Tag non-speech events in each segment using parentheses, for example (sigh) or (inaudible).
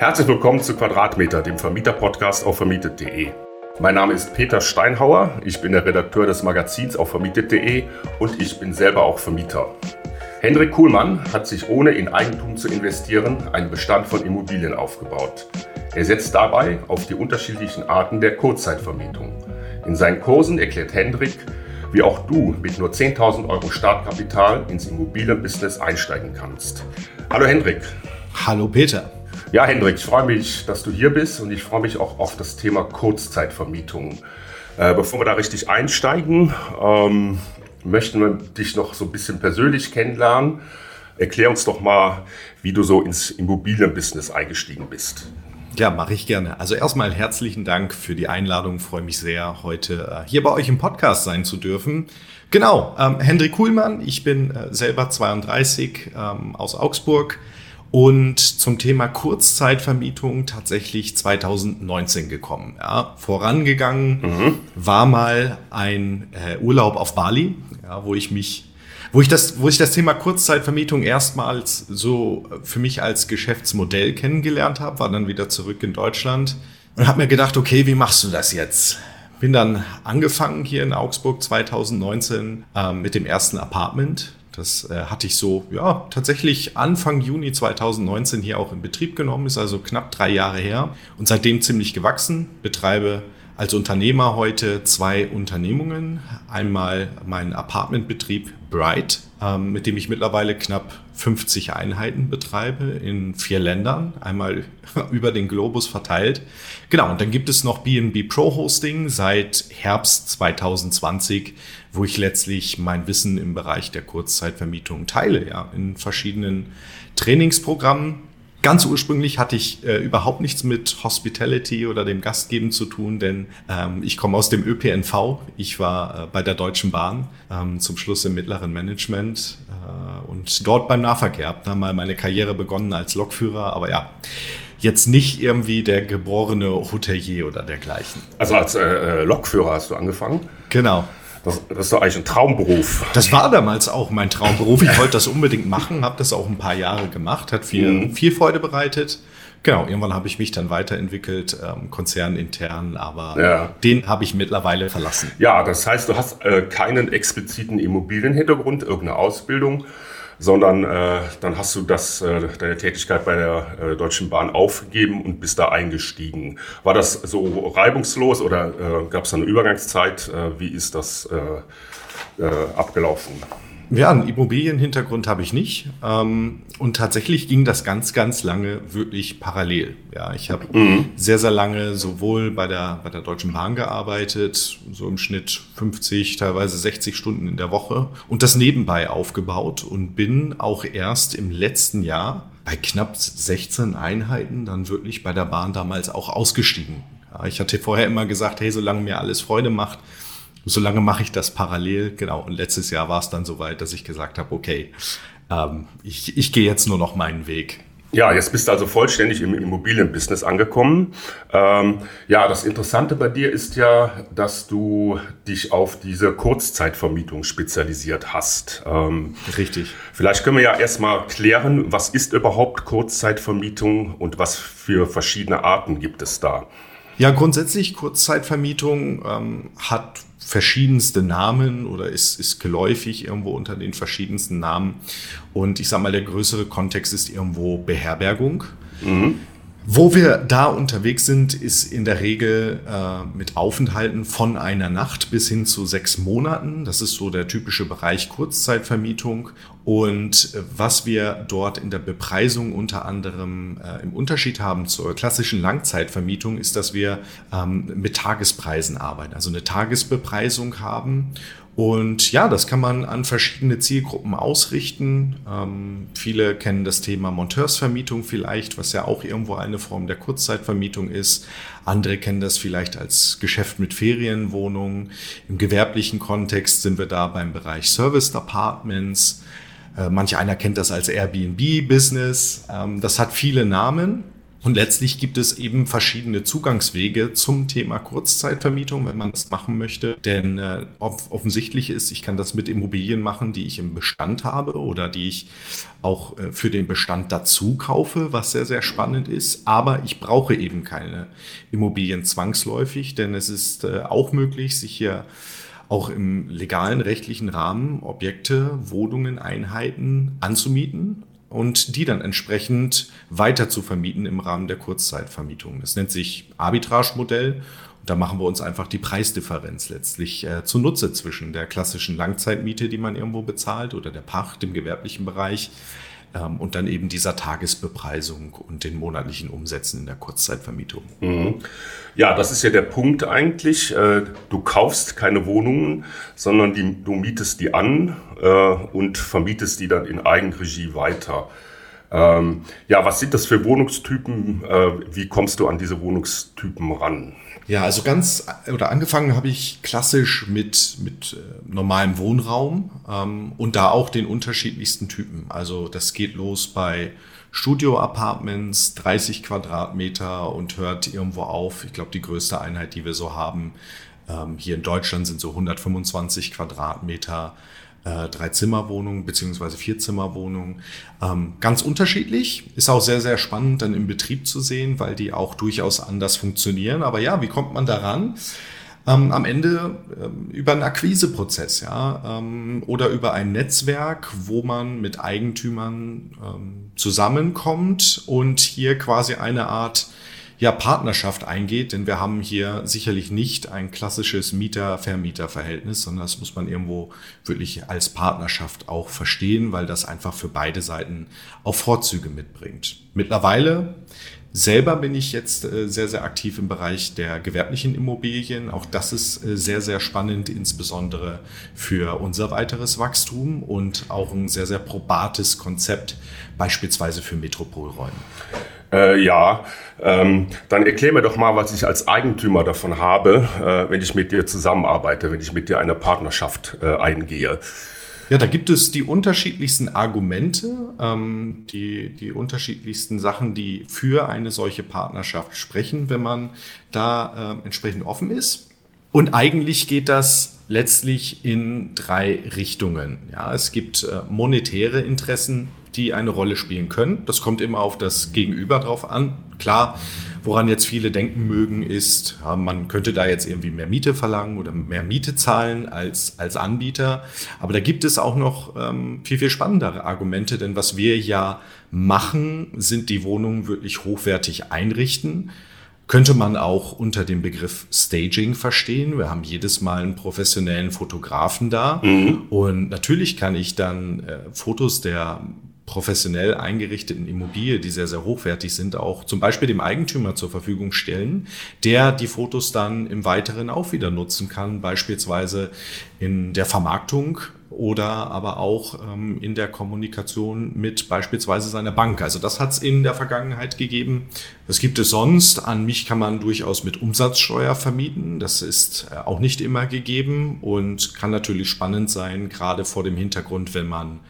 Herzlich willkommen zu Quadratmeter, dem Vermieter-Podcast auf vermietet.de. Mein Name ist Peter Steinhauer, ich bin der Redakteur des Magazins auf vermietet.de und ich bin selber auch Vermieter. Hendrik Kuhlmann hat sich ohne in Eigentum zu investieren einen Bestand von Immobilien aufgebaut. Er setzt dabei auf die unterschiedlichen Arten der Kurzzeitvermietung. In seinen Kursen erklärt Hendrik, wie auch du mit nur 10.000 Euro Startkapital ins Immobilienbusiness einsteigen kannst. Hallo Hendrik. Hallo Peter. Ja, Hendrik, ich freue mich, dass du hier bist und ich freue mich auch auf das Thema Kurzzeitvermietung. Äh, bevor wir da richtig einsteigen, ähm, möchten wir dich noch so ein bisschen persönlich kennenlernen. Erklär uns doch mal, wie du so ins Immobilienbusiness eingestiegen bist. Ja, mache ich gerne. Also erstmal herzlichen Dank für die Einladung. Ich freue mich sehr, heute äh, hier bei euch im Podcast sein zu dürfen. Genau, ähm, Hendrik Kuhlmann, ich bin äh, selber 32 ähm, aus Augsburg und zum Thema Kurzzeitvermietung tatsächlich 2019 gekommen. Ja, vorangegangen mhm. war mal ein äh, Urlaub auf Bali, ja, wo ich mich wo ich das, wo ich das Thema Kurzzeitvermietung erstmals so für mich als Geschäftsmodell kennengelernt habe, war dann wieder zurück in Deutschland und habe mir gedacht, okay, wie machst du das jetzt? Bin dann angefangen hier in Augsburg 2019 äh, mit dem ersten Apartment das äh, hatte ich so, ja, tatsächlich Anfang Juni 2019 hier auch in Betrieb genommen, ist also knapp drei Jahre her und seitdem ziemlich gewachsen. Betreibe als Unternehmer heute zwei Unternehmungen. Einmal meinen Apartmentbetrieb Bright, ähm, mit dem ich mittlerweile knapp 50 Einheiten betreibe in vier Ländern, einmal (laughs) über den Globus verteilt. Genau, und dann gibt es noch BNB Pro Hosting seit Herbst 2020, wo ich letztlich mein Wissen im Bereich der Kurzzeitvermietung teile, ja, in verschiedenen Trainingsprogrammen Ganz ursprünglich hatte ich äh, überhaupt nichts mit Hospitality oder dem Gastgeben zu tun, denn ähm, ich komme aus dem ÖPNV. Ich war äh, bei der Deutschen Bahn ähm, zum Schluss im mittleren Management äh, und dort beim Nahverkehr. Habe dann mal meine Karriere begonnen als Lokführer, aber ja, jetzt nicht irgendwie der geborene Hotelier oder dergleichen. Also als äh, äh Lokführer hast du angefangen? Genau. Das, das, ist doch eigentlich ein Traumberuf. Das war damals auch mein Traumberuf. Ich wollte das unbedingt machen, habe das auch ein paar Jahre gemacht, hat viel, mhm. viel Freude bereitet. Genau, irgendwann habe ich mich dann weiterentwickelt, ähm, konzernintern, aber ja. den habe ich mittlerweile verlassen. Ja, das heißt, du hast äh, keinen expliziten Immobilienhintergrund, irgendeine Ausbildung, sondern äh, dann hast du das, äh, deine Tätigkeit bei der äh, Deutschen Bahn aufgegeben und bist da eingestiegen. War das so reibungslos oder äh, gab es da eine Übergangszeit? Äh, wie ist das äh, äh, abgelaufen? Ja, einen Immobilienhintergrund habe ich nicht. Ähm, und tatsächlich ging das ganz, ganz lange wirklich parallel. Ja, ich habe mhm. sehr, sehr lange sowohl bei der, bei der Deutschen Bahn gearbeitet, so im Schnitt 50, teilweise 60 Stunden in der Woche und das nebenbei aufgebaut und bin auch erst im letzten Jahr bei knapp 16 Einheiten dann wirklich bei der Bahn damals auch ausgestiegen. Ich hatte vorher immer gesagt, hey, solange mir alles Freude macht, solange mache ich das parallel. Genau. Und letztes Jahr war es dann soweit, dass ich gesagt habe, okay, ähm, ich, ich gehe jetzt nur noch meinen Weg. Ja, jetzt bist du also vollständig im Immobilienbusiness angekommen. Ähm, ja, das Interessante bei dir ist ja, dass du dich auf diese Kurzzeitvermietung spezialisiert hast. Ähm, Richtig. Vielleicht können wir ja erstmal klären, was ist überhaupt Kurzzeitvermietung und was für verschiedene Arten gibt es da? Ja, grundsätzlich Kurzzeitvermietung ähm, hat verschiedenste Namen oder ist, ist geläufig irgendwo unter den verschiedensten Namen. Und ich sage mal, der größere Kontext ist irgendwo Beherbergung. Mhm. Wo wir da unterwegs sind, ist in der Regel äh, mit Aufenthalten von einer Nacht bis hin zu sechs Monaten. Das ist so der typische Bereich Kurzzeitvermietung. Und äh, was wir dort in der Bepreisung unter anderem äh, im Unterschied haben zur klassischen Langzeitvermietung, ist, dass wir ähm, mit Tagespreisen arbeiten, also eine Tagesbepreisung haben und ja, das kann man an verschiedene Zielgruppen ausrichten. Ähm, viele kennen das Thema Monteursvermietung vielleicht, was ja auch irgendwo eine Form der Kurzzeitvermietung ist. Andere kennen das vielleicht als Geschäft mit Ferienwohnungen. Im gewerblichen Kontext sind wir da beim Bereich Serviced Apartments. Äh, manch einer kennt das als Airbnb-Business. Ähm, das hat viele Namen. Und letztlich gibt es eben verschiedene Zugangswege zum Thema Kurzzeitvermietung, wenn man das machen möchte. Denn äh, offensichtlich ist, ich kann das mit Immobilien machen, die ich im Bestand habe oder die ich auch äh, für den Bestand dazu kaufe, was sehr, sehr spannend ist. Aber ich brauche eben keine Immobilien zwangsläufig, denn es ist äh, auch möglich, sich hier auch im legalen rechtlichen Rahmen Objekte, Wohnungen, Einheiten anzumieten und die dann entsprechend weiter zu vermieten im Rahmen der Kurzzeitvermietung. Das nennt sich Arbitrage-Modell. Und da machen wir uns einfach die Preisdifferenz letztlich äh, zunutze zwischen der klassischen Langzeitmiete, die man irgendwo bezahlt, oder der Pacht im gewerblichen Bereich und dann eben dieser Tagesbepreisung und den monatlichen Umsätzen in der Kurzzeitvermietung. Mhm. Ja, das ist ja der Punkt eigentlich. Äh, du kaufst keine Wohnungen, sondern die, du mietest die an äh, und vermietest die dann in Eigenregie weiter. Ähm, ja, was sind das für Wohnungstypen? Äh, wie kommst du an diese Wohnungstypen ran? Ja, also ganz oder angefangen habe ich klassisch mit, mit äh, normalem Wohnraum ähm, und da auch den unterschiedlichsten Typen. Also das geht los bei Studio-Apartments, 30 Quadratmeter und hört irgendwo auf. Ich glaube, die größte Einheit, die wir so haben, ähm, hier in Deutschland sind so 125 Quadratmeter äh, Drei-Zimmer-Wohnungen beziehungsweise Vier-Zimmer-Wohnungen. Ähm, ganz unterschiedlich, ist auch sehr, sehr spannend dann im Betrieb zu sehen, weil die auch durchaus anders funktionieren. Aber ja, wie kommt man daran? Ähm, am Ende ähm, über einen Akquiseprozess, ja, ähm, oder über ein Netzwerk, wo man mit Eigentümern ähm, zusammenkommt und hier quasi eine Art ja, Partnerschaft eingeht, denn wir haben hier sicherlich nicht ein klassisches Mieter-Vermieter-Verhältnis, sondern das muss man irgendwo wirklich als Partnerschaft auch verstehen, weil das einfach für beide Seiten auch Vorzüge mitbringt. Mittlerweile Selber bin ich jetzt äh, sehr, sehr aktiv im Bereich der gewerblichen Immobilien. Auch das ist äh, sehr, sehr spannend, insbesondere für unser weiteres Wachstum und auch ein sehr, sehr probates Konzept, beispielsweise für Metropolräume. Äh, ja, ähm, dann erklär mir doch mal, was ich als Eigentümer davon habe, äh, wenn ich mit dir zusammenarbeite, wenn ich mit dir eine Partnerschaft äh, eingehe. Ja, da gibt es die unterschiedlichsten Argumente, ähm, die, die unterschiedlichsten Sachen, die für eine solche Partnerschaft sprechen, wenn man da äh, entsprechend offen ist. Und eigentlich geht das letztlich in drei Richtungen. Ja, es gibt äh, monetäre Interessen, die eine Rolle spielen können. Das kommt immer auf das Gegenüber drauf an. Klar, woran jetzt viele denken mögen, ist, ja, man könnte da jetzt irgendwie mehr Miete verlangen oder mehr Miete zahlen als, als Anbieter. Aber da gibt es auch noch ähm, viel, viel spannendere Argumente, denn was wir ja machen, sind die Wohnungen wirklich hochwertig einrichten könnte man auch unter dem Begriff Staging verstehen. Wir haben jedes Mal einen professionellen Fotografen da. Mhm. Und natürlich kann ich dann äh, Fotos der professionell eingerichteten Immobilie, die sehr, sehr hochwertig sind, auch zum Beispiel dem Eigentümer zur Verfügung stellen, der die Fotos dann im Weiteren auch wieder nutzen kann, beispielsweise in der Vermarktung oder aber auch ähm, in der Kommunikation mit beispielsweise seiner Bank. Also das hat es in der Vergangenheit gegeben. Was gibt es sonst? An mich kann man durchaus mit Umsatzsteuer vermieten. Das ist äh, auch nicht immer gegeben und kann natürlich spannend sein, gerade vor dem Hintergrund, wenn man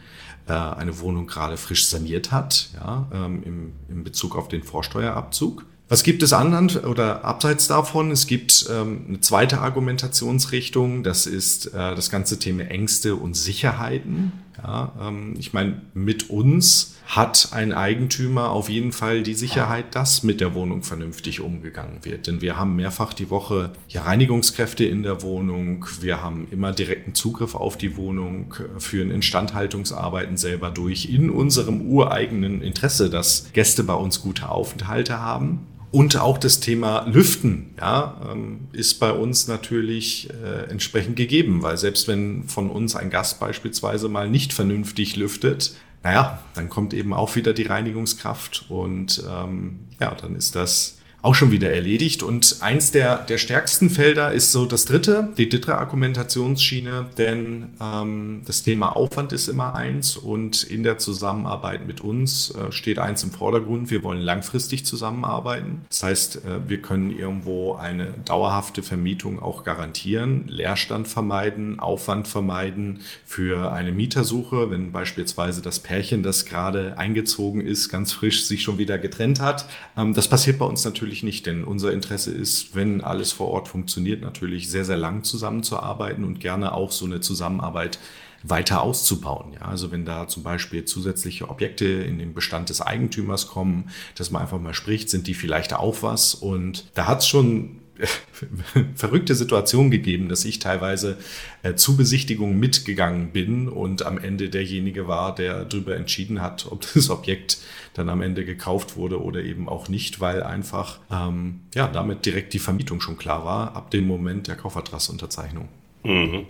äh, eine Wohnung gerade frisch saniert hat, ja, ähm, im, im Bezug auf den Vorsteuerabzug. Was gibt es anderen oder abseits davon? Es gibt ähm, eine zweite Argumentationsrichtung, das ist äh, das ganze Thema Ängste und Sicherheiten. Ja, ähm, ich meine, mit uns hat ein Eigentümer auf jeden Fall die Sicherheit, dass mit der Wohnung vernünftig umgegangen wird. Denn wir haben mehrfach die Woche ja, Reinigungskräfte in der Wohnung. Wir haben immer direkten Zugriff auf die Wohnung, führen Instandhaltungsarbeiten selber durch in unserem ureigenen Interesse, dass Gäste bei uns gute Aufenthalte haben. Und auch das Thema Lüften ja, ähm, ist bei uns natürlich äh, entsprechend gegeben, weil selbst wenn von uns ein Gast beispielsweise mal nicht vernünftig lüftet, naja, dann kommt eben auch wieder die Reinigungskraft und ähm, ja, dann ist das auch schon wieder erledigt. Und eins der, der stärksten Felder ist so das dritte, die dritte Argumentationsschiene, denn ähm, das Thema Aufwand ist immer eins und in der Zusammenarbeit mit uns äh, steht eins im Vordergrund. Wir wollen langfristig zusammenarbeiten. Das heißt, äh, wir können irgendwo eine dauerhafte Vermietung auch garantieren, Leerstand vermeiden, Aufwand vermeiden für eine Mietersuche, wenn beispielsweise das Pärchen, das gerade eingezogen ist, ganz frisch sich schon wieder getrennt hat. Ähm, das passiert bei uns natürlich natürlich nicht, denn unser Interesse ist, wenn alles vor Ort funktioniert, natürlich sehr, sehr lang zusammenzuarbeiten und gerne auch so eine Zusammenarbeit weiter auszubauen. Ja, also wenn da zum Beispiel zusätzliche Objekte in den Bestand des Eigentümers kommen, dass man einfach mal spricht, sind die vielleicht auch was? Und da hat es schon (laughs) verrückte Situation gegeben, dass ich teilweise äh, zu Besichtigungen mitgegangen bin und am Ende derjenige war, der darüber entschieden hat, ob (laughs) das Objekt dann am Ende gekauft wurde oder eben auch nicht, weil einfach ähm, ja damit direkt die Vermietung schon klar war ab dem Moment der Kaufvertragsunterzeichnung. Mhm.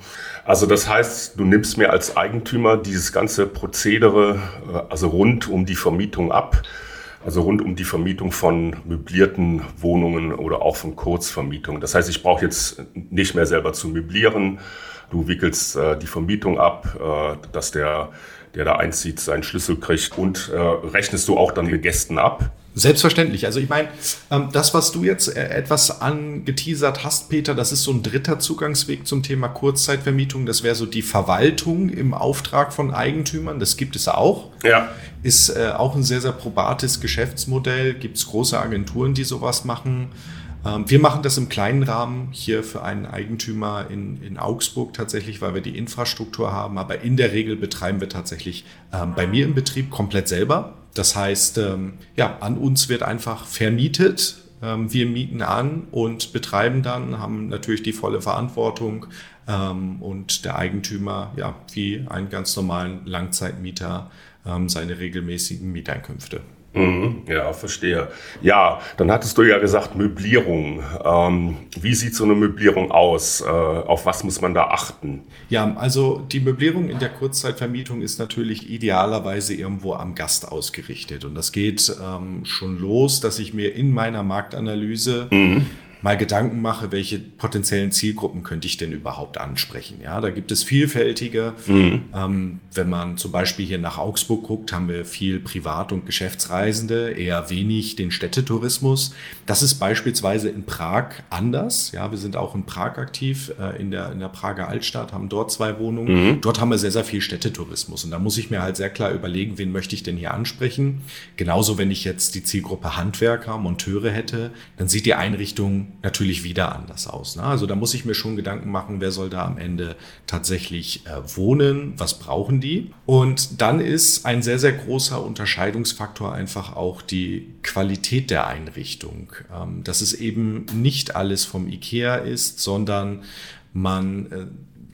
Also das heißt, du nimmst mir als Eigentümer dieses ganze Prozedere, äh, also rund um die Vermietung ab also rund um die Vermietung von möblierten Wohnungen oder auch von Kurzvermietungen. Das heißt, ich brauche jetzt nicht mehr selber zu möblieren. Du wickelst äh, die Vermietung ab, äh, dass der, der da einzieht, seinen Schlüssel kriegt und äh, rechnest du auch dann den Gästen ab. Selbstverständlich. Also ich meine, ähm, das, was du jetzt äh, etwas angeteasert hast, Peter, das ist so ein dritter Zugangsweg zum Thema Kurzzeitvermietung. Das wäre so die Verwaltung im Auftrag von Eigentümern. Das gibt es auch. Ja. Ist äh, auch ein sehr, sehr probates Geschäftsmodell. Gibt es große Agenturen, die sowas machen. Ähm, wir machen das im kleinen Rahmen hier für einen Eigentümer in, in Augsburg tatsächlich, weil wir die Infrastruktur haben. Aber in der Regel betreiben wir tatsächlich ähm, bei mir im Betrieb komplett selber. Das heißt, ähm, ja, an uns wird einfach vermietet. Ähm, wir mieten an und betreiben dann, haben natürlich die volle Verantwortung ähm, und der Eigentümer, ja, wie einen ganz normalen Langzeitmieter, ähm, seine regelmäßigen Mieteinkünfte. Mhm, ja, verstehe. Ja, dann hattest du ja gesagt Möblierung. Ähm, wie sieht so eine Möblierung aus? Äh, auf was muss man da achten? Ja, also die Möblierung in der Kurzzeitvermietung ist natürlich idealerweise irgendwo am Gast ausgerichtet. Und das geht ähm, schon los, dass ich mir in meiner Marktanalyse mhm mal Gedanken mache, welche potenziellen Zielgruppen könnte ich denn überhaupt ansprechen. Ja, da gibt es vielfältige. Mhm. Ähm, wenn man zum Beispiel hier nach Augsburg guckt, haben wir viel Privat- und Geschäftsreisende, eher wenig den Städtetourismus. Das ist beispielsweise in Prag anders. Ja, wir sind auch in Prag aktiv, äh, in der, in der Prager Altstadt, haben dort zwei Wohnungen. Mhm. Dort haben wir sehr, sehr viel Städtetourismus. Und da muss ich mir halt sehr klar überlegen, wen möchte ich denn hier ansprechen. Genauso, wenn ich jetzt die Zielgruppe Handwerker, Monteure hätte, dann sieht die Einrichtung natürlich wieder anders aus. Ne? Also da muss ich mir schon Gedanken machen, wer soll da am Ende tatsächlich äh, wohnen, was brauchen die. Und dann ist ein sehr, sehr großer Unterscheidungsfaktor einfach auch die Qualität der Einrichtung. Ähm, dass es eben nicht alles vom IKEA ist, sondern man äh,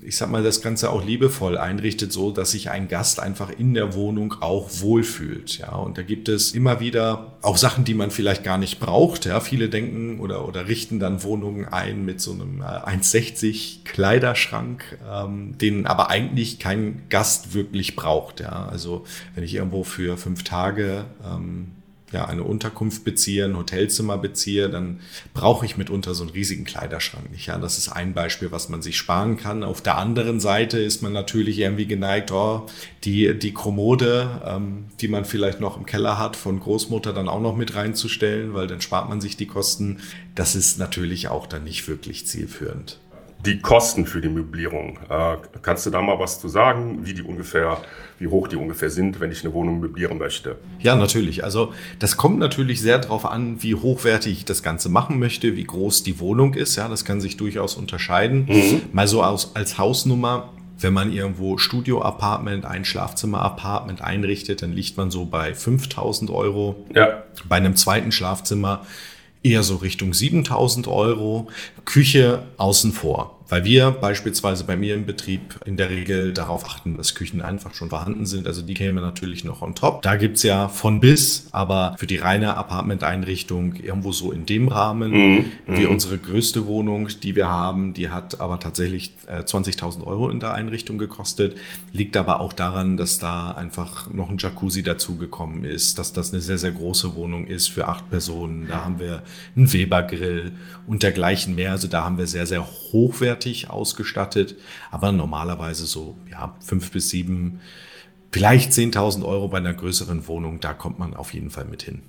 ich sag mal, das Ganze auch liebevoll einrichtet, so dass sich ein Gast einfach in der Wohnung auch wohlfühlt. Ja, und da gibt es immer wieder auch Sachen, die man vielleicht gar nicht braucht. Ja, viele denken oder, oder richten dann Wohnungen ein mit so einem 1,60 äh, Kleiderschrank, ähm, den aber eigentlich kein Gast wirklich braucht. Ja, also wenn ich irgendwo für fünf Tage ähm, ja, eine Unterkunft beziehe, ein Hotelzimmer beziehe, dann brauche ich mitunter so einen riesigen Kleiderschrank nicht. Ja, das ist ein Beispiel, was man sich sparen kann. Auf der anderen Seite ist man natürlich irgendwie geneigt, oh, die, die Kommode, ähm, die man vielleicht noch im Keller hat, von Großmutter dann auch noch mit reinzustellen, weil dann spart man sich die Kosten. Das ist natürlich auch dann nicht wirklich zielführend die Kosten für die Möblierung. Äh, kannst du da mal was zu sagen, wie die ungefähr, wie hoch die ungefähr sind, wenn ich eine Wohnung möblieren möchte? Ja, natürlich. Also das kommt natürlich sehr darauf an, wie hochwertig ich das Ganze machen möchte, wie groß die Wohnung ist. Ja, das kann sich durchaus unterscheiden. Mhm. Mal so aus, als Hausnummer. Wenn man irgendwo Studio-Apartment, ein Schlafzimmer-Apartment einrichtet, dann liegt man so bei 5000 Euro. Ja. Bei einem zweiten Schlafzimmer eher so Richtung 7000 Euro, Küche außen vor. Weil wir beispielsweise bei mir im Betrieb in der Regel darauf achten, dass Küchen einfach schon vorhanden sind. Also die kämen natürlich noch on top. Da gibt's ja von bis, aber für die reine Apartment-Einrichtung irgendwo so in dem Rahmen. Mhm. Wie mhm. unsere größte Wohnung, die wir haben, die hat aber tatsächlich äh, 20.000 Euro in der Einrichtung gekostet. Liegt aber auch daran, dass da einfach noch ein Jacuzzi dazugekommen ist, dass das eine sehr, sehr große Wohnung ist für acht Personen. Da haben wir einen Weber-Grill und dergleichen mehr. Also da haben wir sehr, sehr hochwertig ausgestattet, aber normalerweise so ja, fünf bis sieben, vielleicht 10.000 Euro bei einer größeren Wohnung, da kommt man auf jeden Fall mit hin.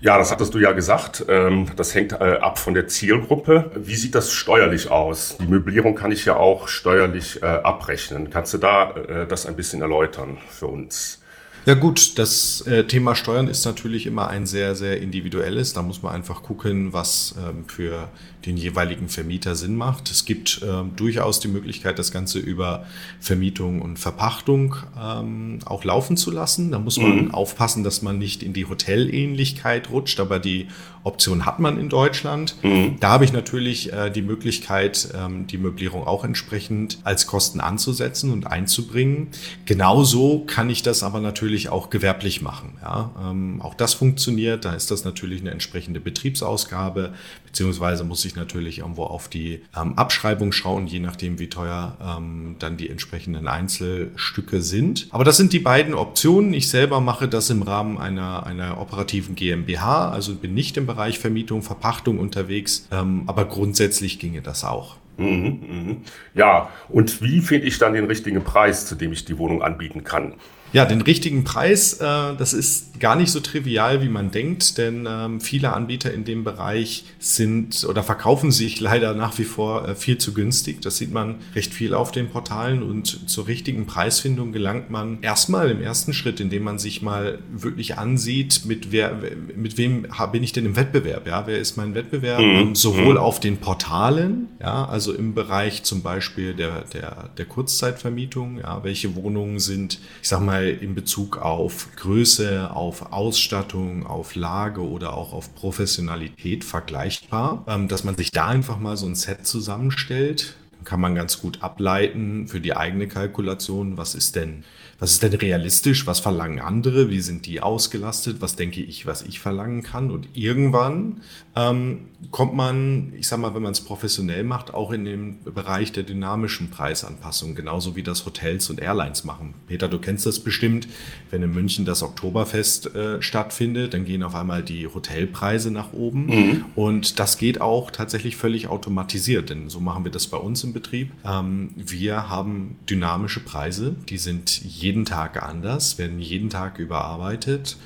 Ja, das hattest du ja gesagt. Ähm, das hängt äh, ab von der Zielgruppe. Wie sieht das steuerlich aus? Die Möblierung kann ich ja auch steuerlich äh, abrechnen. Kannst du da äh, das ein bisschen erläutern für uns? Ja gut, das äh, Thema Steuern ist natürlich immer ein sehr, sehr individuelles. Da muss man einfach gucken, was ähm, für den jeweiligen Vermieter Sinn macht. Es gibt ähm, durchaus die Möglichkeit, das Ganze über Vermietung und Verpachtung ähm, auch laufen zu lassen. Da muss man mhm. aufpassen, dass man nicht in die Hotelähnlichkeit rutscht, aber die Option hat man in Deutschland. Mhm. Da habe ich natürlich äh, die Möglichkeit, ähm, die Möblierung auch entsprechend als Kosten anzusetzen und einzubringen. Genauso kann ich das aber natürlich auch gewerblich machen. Ja? Ähm, auch das funktioniert. Da ist das natürlich eine entsprechende Betriebsausgabe, beziehungsweise muss ich natürlich irgendwo auf die ähm, Abschreibung schauen, je nachdem, wie teuer ähm, dann die entsprechenden Einzelstücke sind. Aber das sind die beiden Optionen. Ich selber mache das im Rahmen einer, einer operativen GmbH, also bin nicht im Bereich Vermietung, Verpachtung unterwegs, ähm, aber grundsätzlich ginge das auch. Mhm, mh. Ja, und wie finde ich dann den richtigen Preis, zu dem ich die Wohnung anbieten kann? Ja, den richtigen Preis, äh, das ist gar nicht so trivial, wie man denkt, denn ähm, viele Anbieter in dem Bereich sind oder verkaufen sich (laughs) leider nach wie vor äh, viel zu günstig. Das sieht man recht viel auf den Portalen und zur richtigen Preisfindung gelangt man erstmal im ersten Schritt, indem man sich mal wirklich ansieht, mit wer, mit wem bin ich denn im Wettbewerb? Ja, wer ist mein Wettbewerb? Mhm. Sowohl mhm. auf den Portalen, ja, also im Bereich zum Beispiel der, der, der Kurzzeitvermietung, ja, welche Wohnungen sind, ich sag mal, in Bezug auf Größe, auf Ausstattung, auf Lage oder auch auf Professionalität vergleichbar, ähm, dass man sich da einfach mal so ein Set zusammenstellt. Dann kann man ganz gut ableiten für die eigene Kalkulation, was ist denn was ist denn realistisch, was verlangen andere, wie sind die ausgelastet, was denke ich, was ich verlangen kann. Und irgendwann ähm, kommt man, ich sag mal, wenn man es professionell macht, auch in den Bereich der dynamischen Preisanpassung, genauso wie das Hotels und Airlines machen. Peter, du kennst das bestimmt, wenn in München das Oktoberfest äh, stattfindet, dann gehen auf einmal die Hotelpreise nach oben. Mhm. Und das geht auch tatsächlich völlig automatisiert, denn so machen wir das bei uns im Betrieb. Ähm, wir haben dynamische Preise, die sind jeden jeden Tag anders, werden jeden Tag überarbeitet.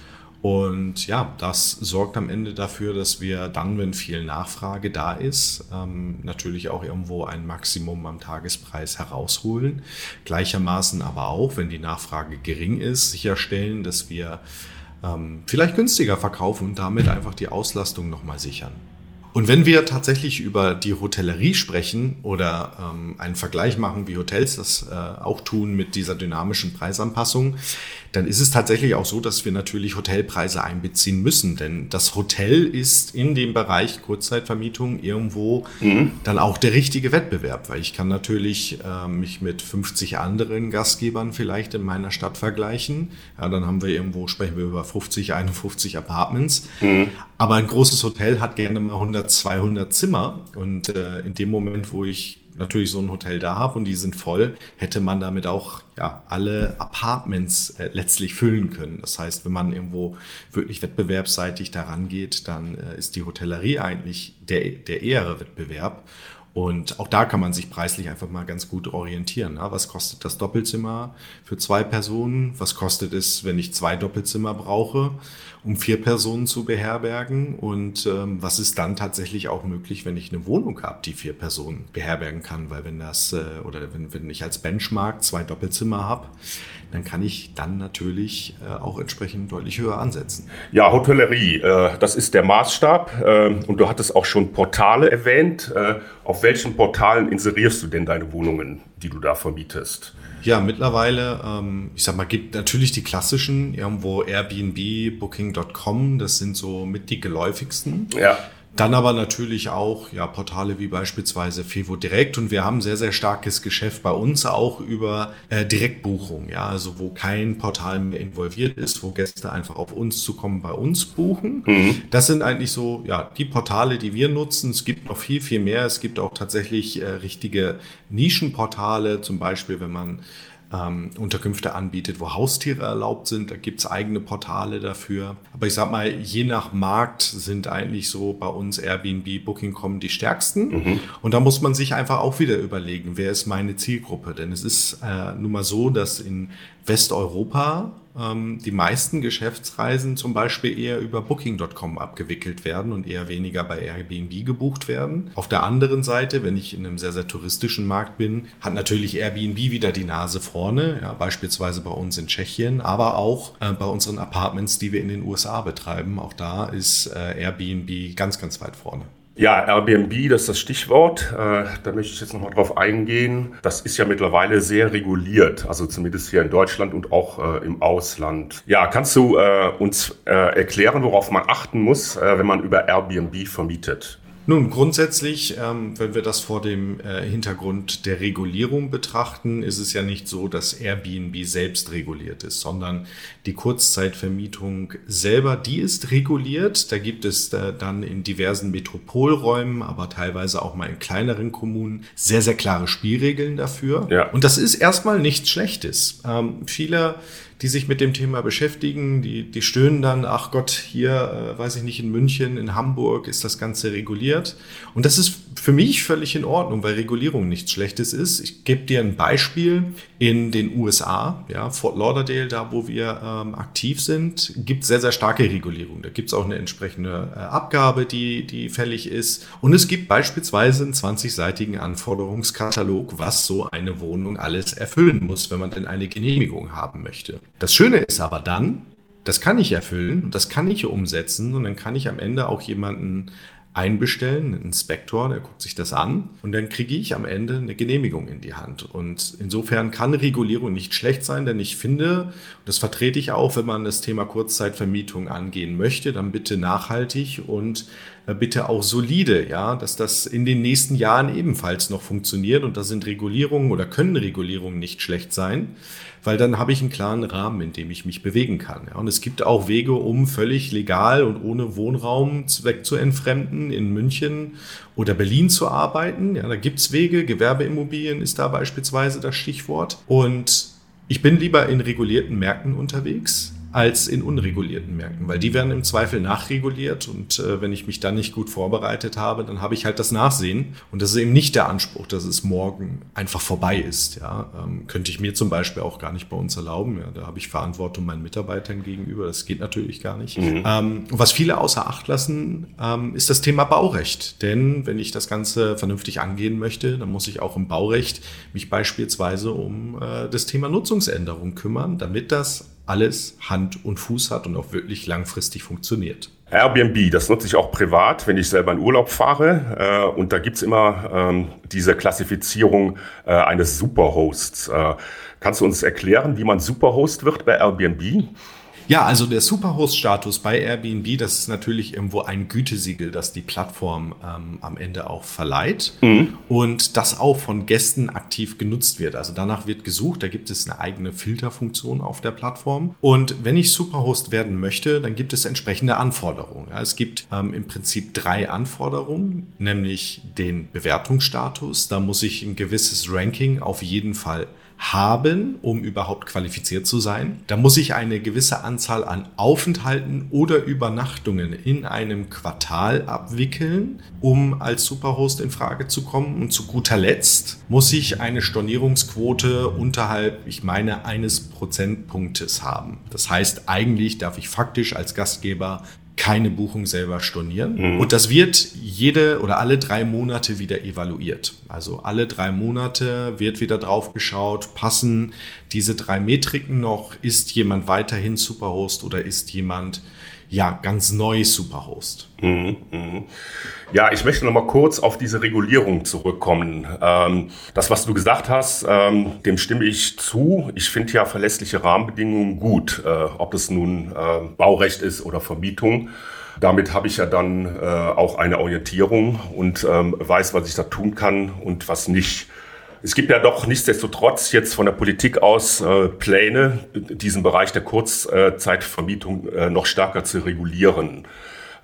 Und ja, das sorgt am Ende dafür, dass wir dann, wenn viel Nachfrage da ist, ähm, natürlich auch irgendwo ein Maximum am Tagespreis herausholen. Gleichermaßen aber auch, wenn die Nachfrage gering ist, sicherstellen, dass wir ähm, vielleicht günstiger verkaufen und damit einfach die Auslastung nochmal sichern. Und wenn wir tatsächlich über die Hotellerie sprechen oder ähm, einen Vergleich machen, wie Hotels das äh, auch tun mit dieser dynamischen Preisanpassung, dann ist es tatsächlich auch so, dass wir natürlich Hotelpreise einbeziehen müssen. Denn das Hotel ist in dem Bereich Kurzzeitvermietung irgendwo mhm. dann auch der richtige Wettbewerb, weil ich kann natürlich äh, mich mit 50 anderen Gastgebern vielleicht in meiner Stadt vergleichen. Ja, dann haben wir irgendwo, sprechen wir über 50, 51 Apartments. Mhm. Aber ein großes Hotel hat gerne mal 100, 200 Zimmer. Und äh, in dem Moment, wo ich natürlich so ein Hotel da habe und die sind voll, hätte man damit auch ja, alle Apartments äh, letztlich füllen können. Das heißt, wenn man irgendwo wirklich wettbewerbsseitig daran geht, dann äh, ist die Hotellerie eigentlich der, der ehere Wettbewerb. Und auch da kann man sich preislich einfach mal ganz gut orientieren. Ja, was kostet das Doppelzimmer für zwei Personen? Was kostet es, wenn ich zwei Doppelzimmer brauche, um vier Personen zu beherbergen? Und ähm, was ist dann tatsächlich auch möglich, wenn ich eine Wohnung habe, die vier Personen beherbergen kann? Weil wenn das, äh, oder wenn, wenn ich als Benchmark zwei Doppelzimmer habe, dann kann ich dann natürlich äh, auch entsprechend deutlich höher ansetzen. Ja, Hotellerie, äh, das ist der Maßstab. Äh, und du hattest auch schon Portale erwähnt. Äh, auf welchen Portalen inserierst du denn deine Wohnungen, die du da vermietest? Ja, mittlerweile, ähm, ich sag mal, gibt natürlich die klassischen, irgendwo Airbnb, Booking.com, das sind so mit die geläufigsten. Ja. Dann aber natürlich auch ja, Portale wie beispielsweise Fevo Direkt und wir haben sehr, sehr starkes Geschäft bei uns auch über äh, Direktbuchung, ja, also wo kein Portal mehr involviert ist, wo Gäste einfach auf uns zukommen, bei uns buchen. Mhm. Das sind eigentlich so ja, die Portale, die wir nutzen. Es gibt noch viel, viel mehr. Es gibt auch tatsächlich äh, richtige Nischenportale, zum Beispiel, wenn man ähm, Unterkünfte anbietet, wo Haustiere erlaubt sind. Da gibt's eigene Portale dafür. Aber ich sag mal, je nach Markt sind eigentlich so bei uns Airbnb, Booking.com die stärksten. Mhm. Und da muss man sich einfach auch wieder überlegen, wer ist meine Zielgruppe? Denn es ist äh, nun mal so, dass in Westeuropa ähm, die meisten Geschäftsreisen zum Beispiel eher über Booking.com abgewickelt werden und eher weniger bei Airbnb gebucht werden. Auf der anderen Seite, wenn ich in einem sehr, sehr touristischen Markt bin, hat natürlich Airbnb wieder die Nase vorne, ja, beispielsweise bei uns in Tschechien, aber auch äh, bei unseren Apartments, die wir in den USA betreiben. Auch da ist äh, Airbnb ganz, ganz weit vorne. Ja, Airbnb, das ist das Stichwort. Äh, da möchte ich jetzt nochmal drauf eingehen. Das ist ja mittlerweile sehr reguliert, also zumindest hier in Deutschland und auch äh, im Ausland. Ja, kannst du äh, uns erklären, worauf man achten muss, wenn man über Airbnb vermietet? Nun, grundsätzlich, ähm, wenn wir das vor dem äh, Hintergrund der Regulierung betrachten, ist es ja nicht so, dass Airbnb selbst reguliert ist, sondern die Kurzzeitvermietung selber, die ist reguliert. Da gibt es äh, dann in diversen Metropolräumen, aber teilweise auch mal in kleineren Kommunen sehr, sehr klare Spielregeln dafür. Ja. Und das ist erstmal nichts Schlechtes. Ähm, viele die sich mit dem Thema beschäftigen, die, die stöhnen dann, ach Gott, hier, äh, weiß ich nicht, in München, in Hamburg ist das Ganze reguliert. Und das ist für mich völlig in Ordnung, weil Regulierung nichts Schlechtes ist. Ich gebe dir ein Beispiel. In den USA, ja, Fort Lauderdale, da wo wir ähm, aktiv sind, gibt sehr, sehr starke Regulierung. Da gibt es auch eine entsprechende äh, Abgabe, die, die fällig ist. Und es gibt beispielsweise einen 20-seitigen Anforderungskatalog, was so eine Wohnung alles erfüllen muss, wenn man denn eine Genehmigung haben möchte. Das Schöne ist aber dann, das kann ich erfüllen das kann ich umsetzen und dann kann ich am Ende auch jemanden einbestellen, einen Inspektor, der guckt sich das an und dann kriege ich am Ende eine Genehmigung in die Hand. Und insofern kann Regulierung nicht schlecht sein, denn ich finde, das vertrete ich auch, wenn man das Thema Kurzzeitvermietung angehen möchte, dann bitte nachhaltig und äh, bitte auch solide, ja, dass das in den nächsten Jahren ebenfalls noch funktioniert und da sind Regulierungen oder können Regulierungen nicht schlecht sein weil dann habe ich einen klaren Rahmen, in dem ich mich bewegen kann. Ja. Und es gibt auch Wege, um völlig legal und ohne Wohnraum wegzuentfremden in München oder Berlin zu arbeiten. Ja, da gibt es Wege, Gewerbeimmobilien ist da beispielsweise das Stichwort. Und ich bin lieber in regulierten Märkten unterwegs als in unregulierten Märkten, weil die werden im Zweifel nachreguliert und äh, wenn ich mich dann nicht gut vorbereitet habe, dann habe ich halt das Nachsehen und das ist eben nicht der Anspruch, dass es morgen einfach vorbei ist. Ja, ähm, könnte ich mir zum Beispiel auch gar nicht bei uns erlauben. Ja, da habe ich Verantwortung meinen Mitarbeitern gegenüber. Das geht natürlich gar nicht. Mhm. Ähm, was viele außer Acht lassen, ähm, ist das Thema Baurecht. Denn wenn ich das Ganze vernünftig angehen möchte, dann muss ich auch im Baurecht mich beispielsweise um äh, das Thema Nutzungsänderung kümmern, damit das alles Hand und Fuß hat und auch wirklich langfristig funktioniert. Airbnb, das nutze ich auch privat, wenn ich selber in Urlaub fahre. Äh, und da gibt's immer ähm, diese Klassifizierung äh, eines Superhosts. Äh, kannst du uns erklären, wie man Superhost wird bei Airbnb? Ja, also der Superhost-Status bei Airbnb, das ist natürlich irgendwo ein Gütesiegel, das die Plattform ähm, am Ende auch verleiht mhm. und das auch von Gästen aktiv genutzt wird. Also danach wird gesucht, da gibt es eine eigene Filterfunktion auf der Plattform. Und wenn ich Superhost werden möchte, dann gibt es entsprechende Anforderungen. Ja, es gibt ähm, im Prinzip drei Anforderungen, nämlich den Bewertungsstatus. Da muss ich ein gewisses Ranking auf jeden Fall haben, um überhaupt qualifiziert zu sein. Da muss ich eine gewisse Anzahl an Aufenthalten oder Übernachtungen in einem Quartal abwickeln, um als Superhost in Frage zu kommen. Und zu guter Letzt muss ich eine Stornierungsquote unterhalb, ich meine, eines Prozentpunktes haben. Das heißt, eigentlich darf ich faktisch als Gastgeber keine Buchung selber stornieren. Mhm. Und das wird jede oder alle drei Monate wieder evaluiert. Also alle drei Monate wird wieder drauf geschaut, passen diese drei Metriken noch, ist jemand weiterhin Superhost oder ist jemand ja, ganz neu Superhost. Mhm, mh. Ja, ich möchte noch mal kurz auf diese Regulierung zurückkommen. Ähm, das, was du gesagt hast, ähm, dem stimme ich zu. Ich finde ja verlässliche Rahmenbedingungen gut, äh, ob es nun äh, Baurecht ist oder Vermietung. Damit habe ich ja dann äh, auch eine Orientierung und ähm, weiß, was ich da tun kann und was nicht. Es gibt ja doch nichtsdestotrotz jetzt von der Politik aus äh, Pläne, diesen Bereich der Kurzzeitvermietung äh, noch stärker zu regulieren.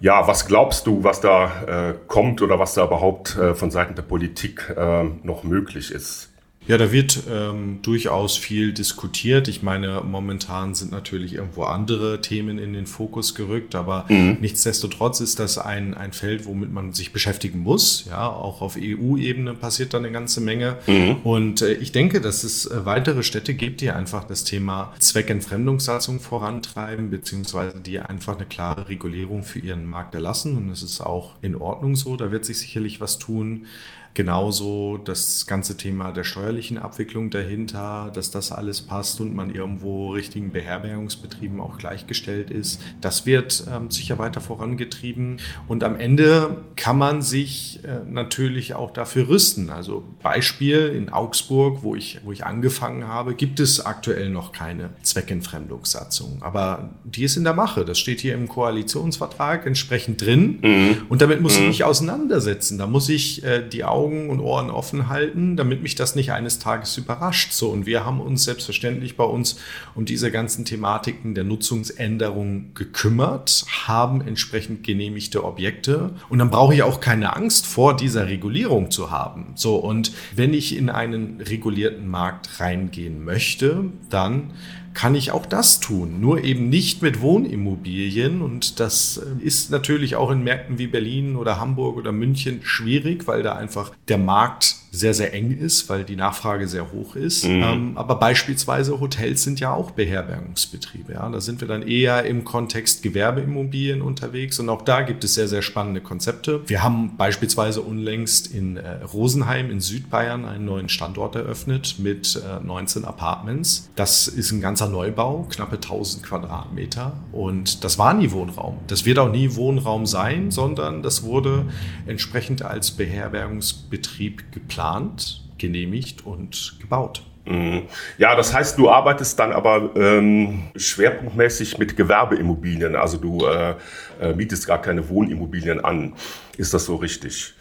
Ja, was glaubst du, was da äh, kommt oder was da überhaupt äh, von Seiten der Politik äh, noch möglich ist? Ja, da wird ähm, durchaus viel diskutiert. Ich meine, momentan sind natürlich irgendwo andere Themen in den Fokus gerückt, aber mhm. nichtsdestotrotz ist das ein, ein Feld, womit man sich beschäftigen muss. Ja, auch auf EU-Ebene passiert da eine ganze Menge. Mhm. Und äh, ich denke, dass es äh, weitere Städte gibt, die einfach das Thema Zweckentfremdungssatzung vorantreiben, beziehungsweise die einfach eine klare Regulierung für ihren Markt erlassen. Und das ist auch in Ordnung so. Da wird sich sicherlich was tun. Genauso das ganze Thema der steuerlichen Abwicklung dahinter, dass das alles passt und man irgendwo richtigen Beherbergungsbetrieben auch gleichgestellt ist. Das wird ähm, sicher weiter vorangetrieben. Und am Ende kann man sich äh, natürlich auch dafür rüsten. Also Beispiel in Augsburg, wo ich, wo ich angefangen habe, gibt es aktuell noch keine Zweckentfremdungssatzung. Aber die ist in der Mache. Das steht hier im Koalitionsvertrag entsprechend drin. Mhm. Und damit muss ich mhm. mich auseinandersetzen. Da muss ich äh, die Augen Augen und Ohren offen halten, damit mich das nicht eines Tages überrascht. So, und wir haben uns selbstverständlich bei uns um diese ganzen Thematiken der Nutzungsänderung gekümmert, haben entsprechend genehmigte Objekte. Und dann brauche ich auch keine Angst vor dieser Regulierung zu haben. So, und wenn ich in einen regulierten Markt reingehen möchte, dann kann ich auch das tun, nur eben nicht mit Wohnimmobilien. Und das äh, ist natürlich auch in Märkten wie Berlin oder Hamburg oder München schwierig, weil da einfach der Markt sehr, sehr eng ist, weil die Nachfrage sehr hoch ist. Mhm. Ähm, aber beispielsweise Hotels sind ja auch Beherbergungsbetriebe. Ja? Da sind wir dann eher im Kontext Gewerbeimmobilien unterwegs und auch da gibt es sehr, sehr spannende Konzepte. Wir haben beispielsweise unlängst in äh, Rosenheim in Südbayern einen neuen Standort eröffnet mit äh, 19 Apartments. Das ist ein ganzer Neubau, knappe 1000 Quadratmeter und das war nie Wohnraum. Das wird auch nie Wohnraum sein, sondern das wurde entsprechend als Beherbergungsbetrieb geplant geplant, genehmigt und gebaut. Mhm. Ja, das heißt, du arbeitest dann aber ähm, schwerpunktmäßig mit Gewerbeimmobilien, also du äh, äh, mietest gar keine Wohnimmobilien an. Ist das so richtig?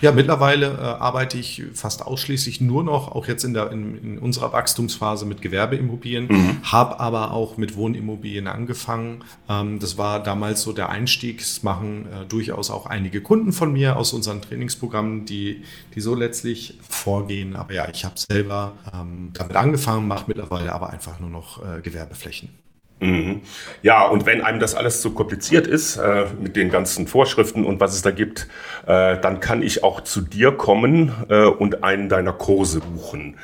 Ja, mittlerweile äh, arbeite ich fast ausschließlich nur noch, auch jetzt in, der, in, in unserer Wachstumsphase mit Gewerbeimmobilien, mhm. habe aber auch mit Wohnimmobilien angefangen. Ähm, das war damals so der Einstieg. Das machen äh, durchaus auch einige Kunden von mir aus unseren Trainingsprogrammen, die, die so letztlich vorgehen. Aber ja, ich habe selber ähm, damit angefangen, mache mittlerweile aber einfach nur noch äh, Gewerbeflächen. Mhm. Ja, und wenn einem das alles zu kompliziert ist, äh, mit den ganzen Vorschriften und was es da gibt, äh, dann kann ich auch zu dir kommen äh, und einen deiner Kurse buchen.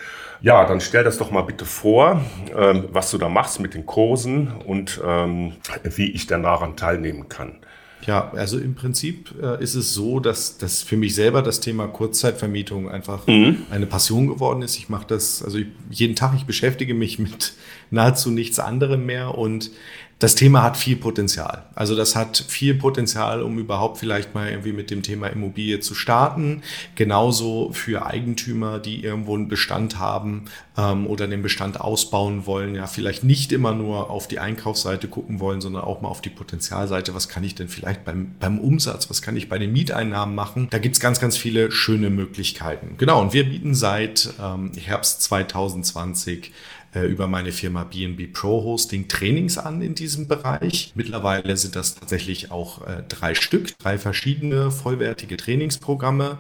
Ja, dann stell das doch mal bitte vor, ähm, was du da machst mit den Kursen und ähm, wie ich dann daran teilnehmen kann. Ja, also im Prinzip äh, ist es so, dass, dass für mich selber das Thema Kurzzeitvermietung einfach mhm. eine Passion geworden ist. Ich mache das, also ich, jeden Tag, ich beschäftige mich mit (laughs) nahezu nichts anderem mehr und das Thema hat viel Potenzial. Also das hat viel Potenzial, um überhaupt vielleicht mal irgendwie mit dem Thema Immobilie zu starten. Genauso für Eigentümer, die irgendwo einen Bestand haben ähm, oder den Bestand ausbauen wollen, ja vielleicht nicht immer nur auf die Einkaufsseite gucken wollen, sondern auch mal auf die Potenzialseite. Was kann ich denn vielleicht beim, beim Umsatz, was kann ich bei den Mieteinnahmen machen? Da gibt's ganz, ganz viele schöne Möglichkeiten. Genau, und wir bieten seit ähm, Herbst 2020 äh, über meine Firma BNB Pro Hosting Trainings an in diesem Bereich. Mittlerweile sind das tatsächlich auch äh, drei Stück, drei verschiedene vollwertige Trainingsprogramme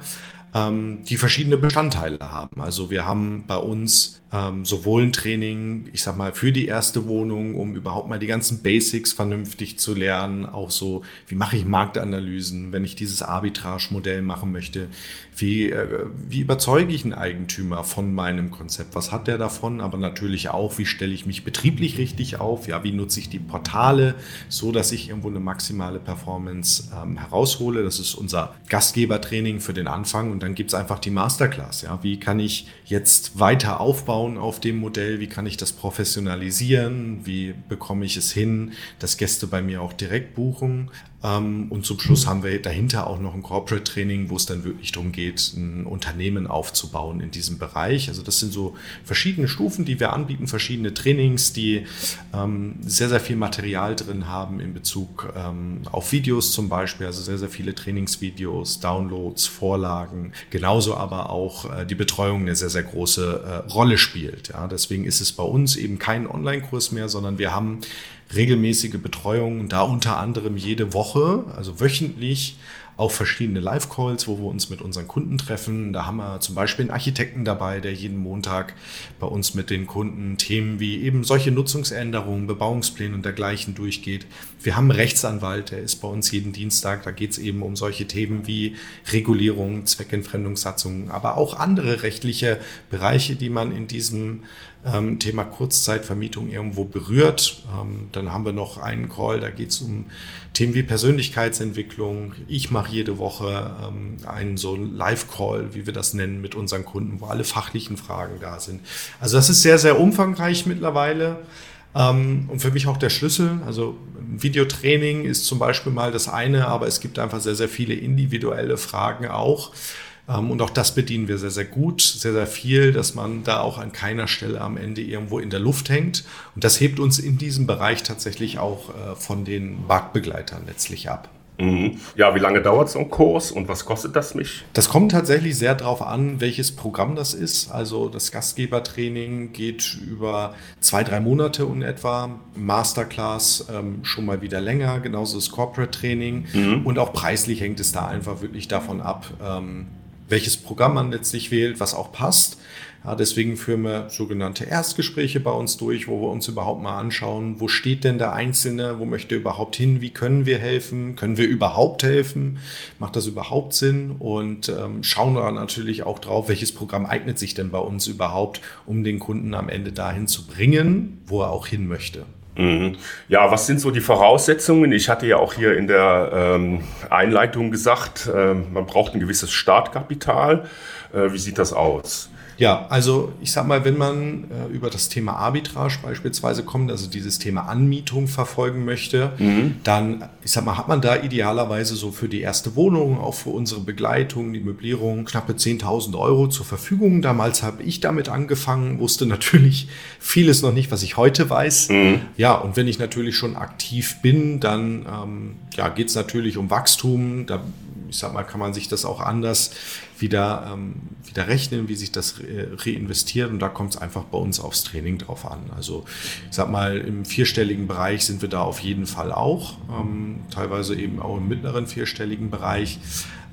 ähm, die verschiedene Bestandteile haben. Also wir haben bei uns ähm, sowohl ein Training, ich sag mal, für die erste Wohnung, um überhaupt mal die ganzen Basics vernünftig zu lernen, auch so, wie mache ich Marktanalysen, wenn ich dieses Arbitrage-Modell machen möchte, wie, äh, wie überzeuge ich einen Eigentümer von meinem Konzept, was hat der davon, aber natürlich auch, wie stelle ich mich betrieblich richtig auf, ja, wie nutze ich die Portale, so dass ich irgendwo eine maximale Performance ähm, heraushole. Das ist unser Gastgebertraining für den Anfang. Und dann gibt es einfach die Masterclass. Ja, wie kann ich jetzt weiter aufbauen auf dem Modell? Wie kann ich das professionalisieren? Wie bekomme ich es hin, dass Gäste bei mir auch direkt buchen? Ähm, und zum Schluss haben wir dahinter auch noch ein Corporate Training, wo es dann wirklich darum geht, ein Unternehmen aufzubauen in diesem Bereich. Also das sind so verschiedene Stufen, die wir anbieten, verschiedene Trainings, die ähm, sehr, sehr viel Material drin haben in Bezug ähm, auf Videos zum Beispiel, also sehr, sehr viele Trainingsvideos, Downloads, Vorlagen, genauso aber auch äh, die Betreuung eine sehr, sehr große äh, Rolle spielt. Ja, deswegen ist es bei uns eben kein Online-Kurs mehr, sondern wir haben regelmäßige Betreuung, da unter anderem jede Woche, also wöchentlich, auch verschiedene Live-Calls, wo wir uns mit unseren Kunden treffen. Da haben wir zum Beispiel einen Architekten dabei, der jeden Montag bei uns mit den Kunden Themen wie eben solche Nutzungsänderungen, Bebauungspläne und dergleichen durchgeht. Wir haben einen Rechtsanwalt, der ist bei uns jeden Dienstag. Da geht es eben um solche Themen wie Regulierung, Zweckentfremdungssatzungen, aber auch andere rechtliche Bereiche, die man in diesem ähm, Thema Kurzzeitvermietung irgendwo berührt. Ähm, dann haben wir noch einen Call, da geht es um Themen wie Persönlichkeitsentwicklung. Ich mache jede Woche ähm, einen so Live-Call, wie wir das nennen, mit unseren Kunden, wo alle fachlichen Fragen da sind. Also das ist sehr, sehr umfangreich mittlerweile. Ähm, und für mich auch der Schlüssel. Also Videotraining ist zum Beispiel mal das eine, aber es gibt einfach sehr, sehr viele individuelle Fragen auch. Ähm, und auch das bedienen wir sehr, sehr gut, sehr, sehr viel, dass man da auch an keiner Stelle am Ende irgendwo in der Luft hängt. Und das hebt uns in diesem Bereich tatsächlich auch äh, von den Marktbegleitern letztlich ab. Mhm. Ja, wie lange dauert so ein Kurs und was kostet das mich? Das kommt tatsächlich sehr darauf an, welches Programm das ist. Also das Gastgebertraining geht über zwei, drei Monate in etwa. Masterclass ähm, schon mal wieder länger, genauso das Corporate Training. Mhm. Und auch preislich hängt es da einfach wirklich davon ab, ähm, welches Programm man letztlich wählt, was auch passt. Ja, deswegen führen wir sogenannte Erstgespräche bei uns durch, wo wir uns überhaupt mal anschauen, wo steht denn der Einzelne, wo möchte er überhaupt hin, wie können wir helfen, können wir überhaupt helfen, macht das überhaupt Sinn und ähm, schauen dann natürlich auch drauf, welches Programm eignet sich denn bei uns überhaupt, um den Kunden am Ende dahin zu bringen, wo er auch hin möchte. Mhm. Ja, was sind so die Voraussetzungen? Ich hatte ja auch hier in der ähm, Einleitung gesagt, äh, man braucht ein gewisses Startkapital. Äh, wie sieht das aus? Ja, also ich sag mal, wenn man äh, über das Thema Arbitrage beispielsweise kommt, also dieses Thema Anmietung verfolgen möchte, mhm. dann, ich sag mal, hat man da idealerweise so für die erste Wohnung, auch für unsere Begleitung, die Möblierung, knappe 10.000 Euro zur Verfügung. Damals habe ich damit angefangen, wusste natürlich vieles noch nicht, was ich heute weiß. Mhm. Ja, und wenn ich natürlich schon aktiv bin, dann ähm, ja, geht es natürlich um Wachstum. Da, ich sag mal, kann man sich das auch anders wieder, ähm, wieder rechnen, wie sich das reinvestiert. Und da kommt es einfach bei uns aufs Training drauf an. Also ich sag mal, im vierstelligen Bereich sind wir da auf jeden Fall auch, ähm, teilweise eben auch im mittleren vierstelligen Bereich.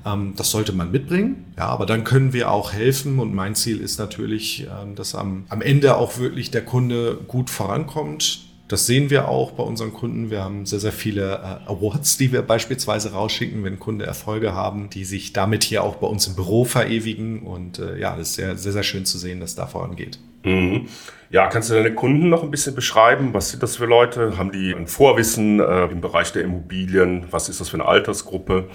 Ähm, das sollte man mitbringen. Ja, aber dann können wir auch helfen. Und mein Ziel ist natürlich, ähm, dass am, am Ende auch wirklich der Kunde gut vorankommt, das sehen wir auch bei unseren Kunden. Wir haben sehr, sehr viele äh, Awards, die wir beispielsweise rausschicken, wenn Kunde Erfolge haben, die sich damit hier auch bei uns im Büro verewigen. Und äh, ja, das ist sehr, sehr, sehr schön zu sehen, dass da vorangeht. Mhm. Ja, kannst du deine Kunden noch ein bisschen beschreiben? Was sind das für Leute? Haben die ein Vorwissen äh, im Bereich der Immobilien? Was ist das für eine Altersgruppe?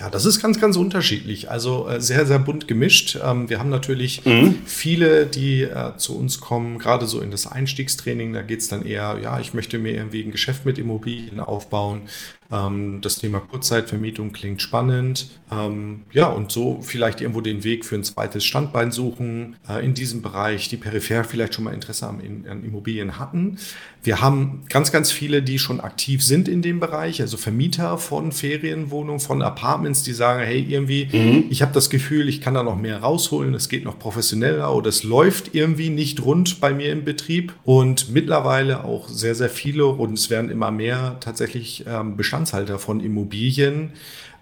Ja, das ist ganz, ganz unterschiedlich. Also äh, sehr, sehr bunt gemischt. Ähm, wir haben natürlich mhm. viele, die äh, zu uns kommen, gerade so in das Einstiegstraining. Da geht es dann eher, ja, ich möchte mir irgendwie ein Geschäft mit Immobilien aufbauen. Ähm, das Thema Kurzzeitvermietung klingt spannend. Ähm, ja, und so vielleicht irgendwo den Weg für ein zweites Standbein suchen äh, in diesem Bereich, die peripher vielleicht schon mal Interesse an, an Immobilien hatten. Wir haben ganz, ganz viele, die schon aktiv sind in dem Bereich, also Vermieter von Ferienwohnungen, von Apartments, die sagen, hey, irgendwie, mhm. ich habe das Gefühl, ich kann da noch mehr rausholen, es geht noch professioneller oder es läuft irgendwie nicht rund bei mir im Betrieb. Und mittlerweile auch sehr, sehr viele und es werden immer mehr tatsächlich ähm, Bestand Bestandshalter von Immobilien,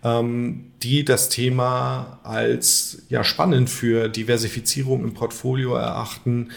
ähm, die das Thema als ja, spannend für Diversifizierung im Portfolio erachten,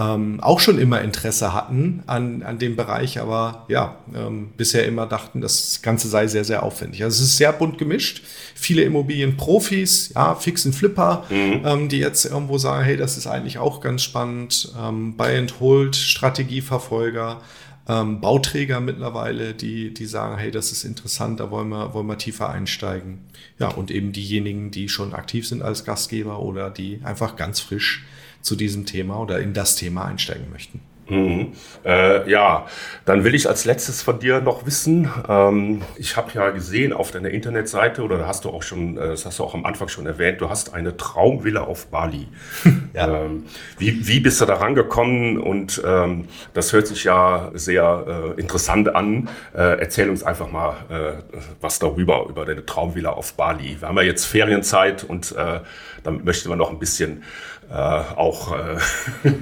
ähm, auch schon immer Interesse hatten an, an dem Bereich, aber ja, ähm, bisher immer dachten, das Ganze sei sehr, sehr aufwendig. Also es ist sehr bunt gemischt. Viele Immobilienprofis, ja, fixen Flipper, mhm. ähm, die jetzt irgendwo sagen, hey, das ist eigentlich auch ganz spannend. Ähm, Buy and Hold, Strategieverfolger, ähm, Bauträger mittlerweile, die, die sagen, hey, das ist interessant, da wollen wir, wollen wir tiefer einsteigen. Ja, und eben diejenigen, die schon aktiv sind als Gastgeber oder die einfach ganz frisch zu diesem Thema oder in das Thema einsteigen möchten. Mhm. Äh, ja, dann will ich als letztes von dir noch wissen, ähm, ich habe ja gesehen auf deiner Internetseite, oder hast du auch schon, äh, das hast du auch am Anfang schon erwähnt, du hast eine Traumvilla auf Bali. (laughs) ja. ähm, wie, wie bist du da rangekommen? Und ähm, das hört sich ja sehr äh, interessant an. Äh, erzähl uns einfach mal äh, was darüber, über deine Traumvilla auf Bali. Wir haben ja jetzt Ferienzeit und äh, damit möchte man noch ein bisschen äh, auch äh, (laughs)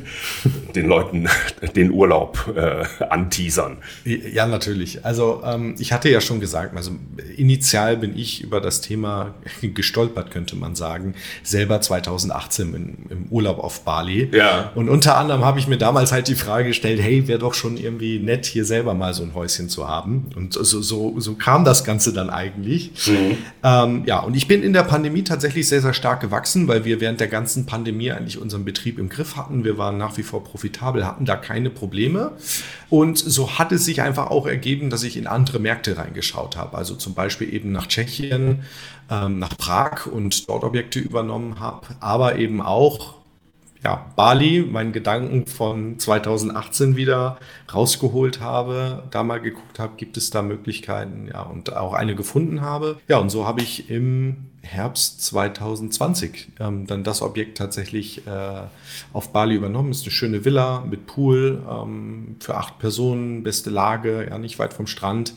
den Leuten (laughs) den Urlaub äh, anteasern. Ja, natürlich. Also ähm, ich hatte ja schon gesagt, also initial bin ich über das Thema (laughs) gestolpert, könnte man sagen, selber 2018 in, im Urlaub auf Bali. Ja. Und unter anderem habe ich mir damals halt die Frage gestellt, hey, wäre doch schon irgendwie nett, hier selber mal so ein Häuschen zu haben. Und so, so, so kam das Ganze dann eigentlich. Mhm. Ähm, ja, und ich bin in der Pandemie tatsächlich sehr, sehr stark gewachsen, weil wir während der ganzen Pandemie eigentlich unseren Betrieb im Griff hatten. Wir waren nach wie vor profitabel, hatten da keine Probleme. Und so hat es sich einfach auch ergeben, dass ich in andere Märkte reingeschaut habe. Also zum Beispiel eben nach Tschechien, ähm, nach Prag und dort Objekte übernommen habe, aber eben auch ja, Bali, meinen Gedanken von 2018 wieder rausgeholt habe, da mal geguckt habe, gibt es da Möglichkeiten, ja, und auch eine gefunden habe. Ja, und so habe ich im Herbst 2020 ähm, dann das Objekt tatsächlich äh, auf Bali übernommen. Ist eine schöne Villa mit Pool ähm, für acht Personen, beste Lage, ja, nicht weit vom Strand.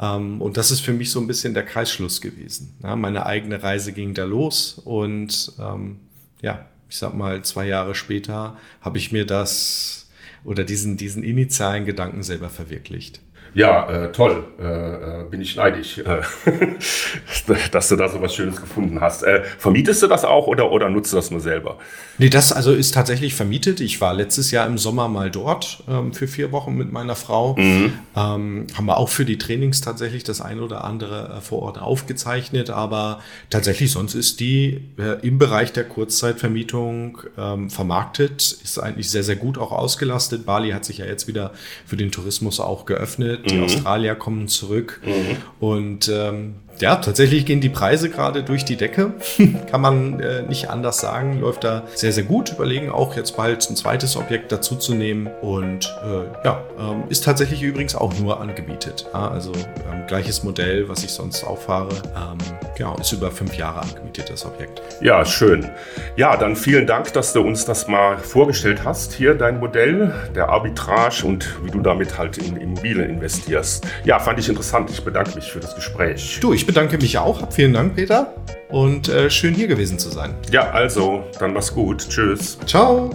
Ähm, und das ist für mich so ein bisschen der Kreisschluss gewesen. Ja, meine eigene Reise ging da los und ähm, ja, ich sag mal, zwei Jahre später habe ich mir das oder diesen, diesen initialen Gedanken selber verwirklicht. Ja, äh, toll. Äh, äh, bin ich neidisch, äh, (laughs) dass du da so was Schönes gefunden hast. Äh, vermietest du das auch oder, oder nutzt du das nur selber? Nee, das also ist tatsächlich vermietet. Ich war letztes Jahr im Sommer mal dort ähm, für vier Wochen mit meiner Frau. Mhm. Ähm, haben wir auch für die Trainings tatsächlich das ein oder andere äh, vor Ort aufgezeichnet. Aber tatsächlich sonst ist die im Bereich der Kurzzeitvermietung ähm, vermarktet. Ist eigentlich sehr, sehr gut auch ausgelastet. Bali hat sich ja jetzt wieder für den Tourismus auch geöffnet die mhm. Australier kommen zurück. Mhm. Und ähm, ja, tatsächlich gehen die Preise gerade durch die Decke. (laughs) Kann man äh, nicht anders sagen. Läuft da sehr, sehr gut. Überlegen auch jetzt bald ein zweites Objekt dazu zu nehmen. Und äh, ja, ähm, ist tatsächlich übrigens auch nur angemietet. Ja, also ähm, gleiches Modell, was ich sonst auch fahre. Ähm, genau, ist über fünf Jahre angemietet, das Objekt. Ja, schön. Ja, dann vielen Dank, dass du uns das mal vorgestellt hast. Hier dein Modell der Arbitrage und wie du damit halt in Immobilien investierst. Ja, fand ich interessant. Ich bedanke mich für das Gespräch. Du, ich bedanke mich auch. Vielen Dank, Peter. Und äh, schön hier gewesen zu sein. Ja, also, dann mach's gut. Tschüss. Ciao.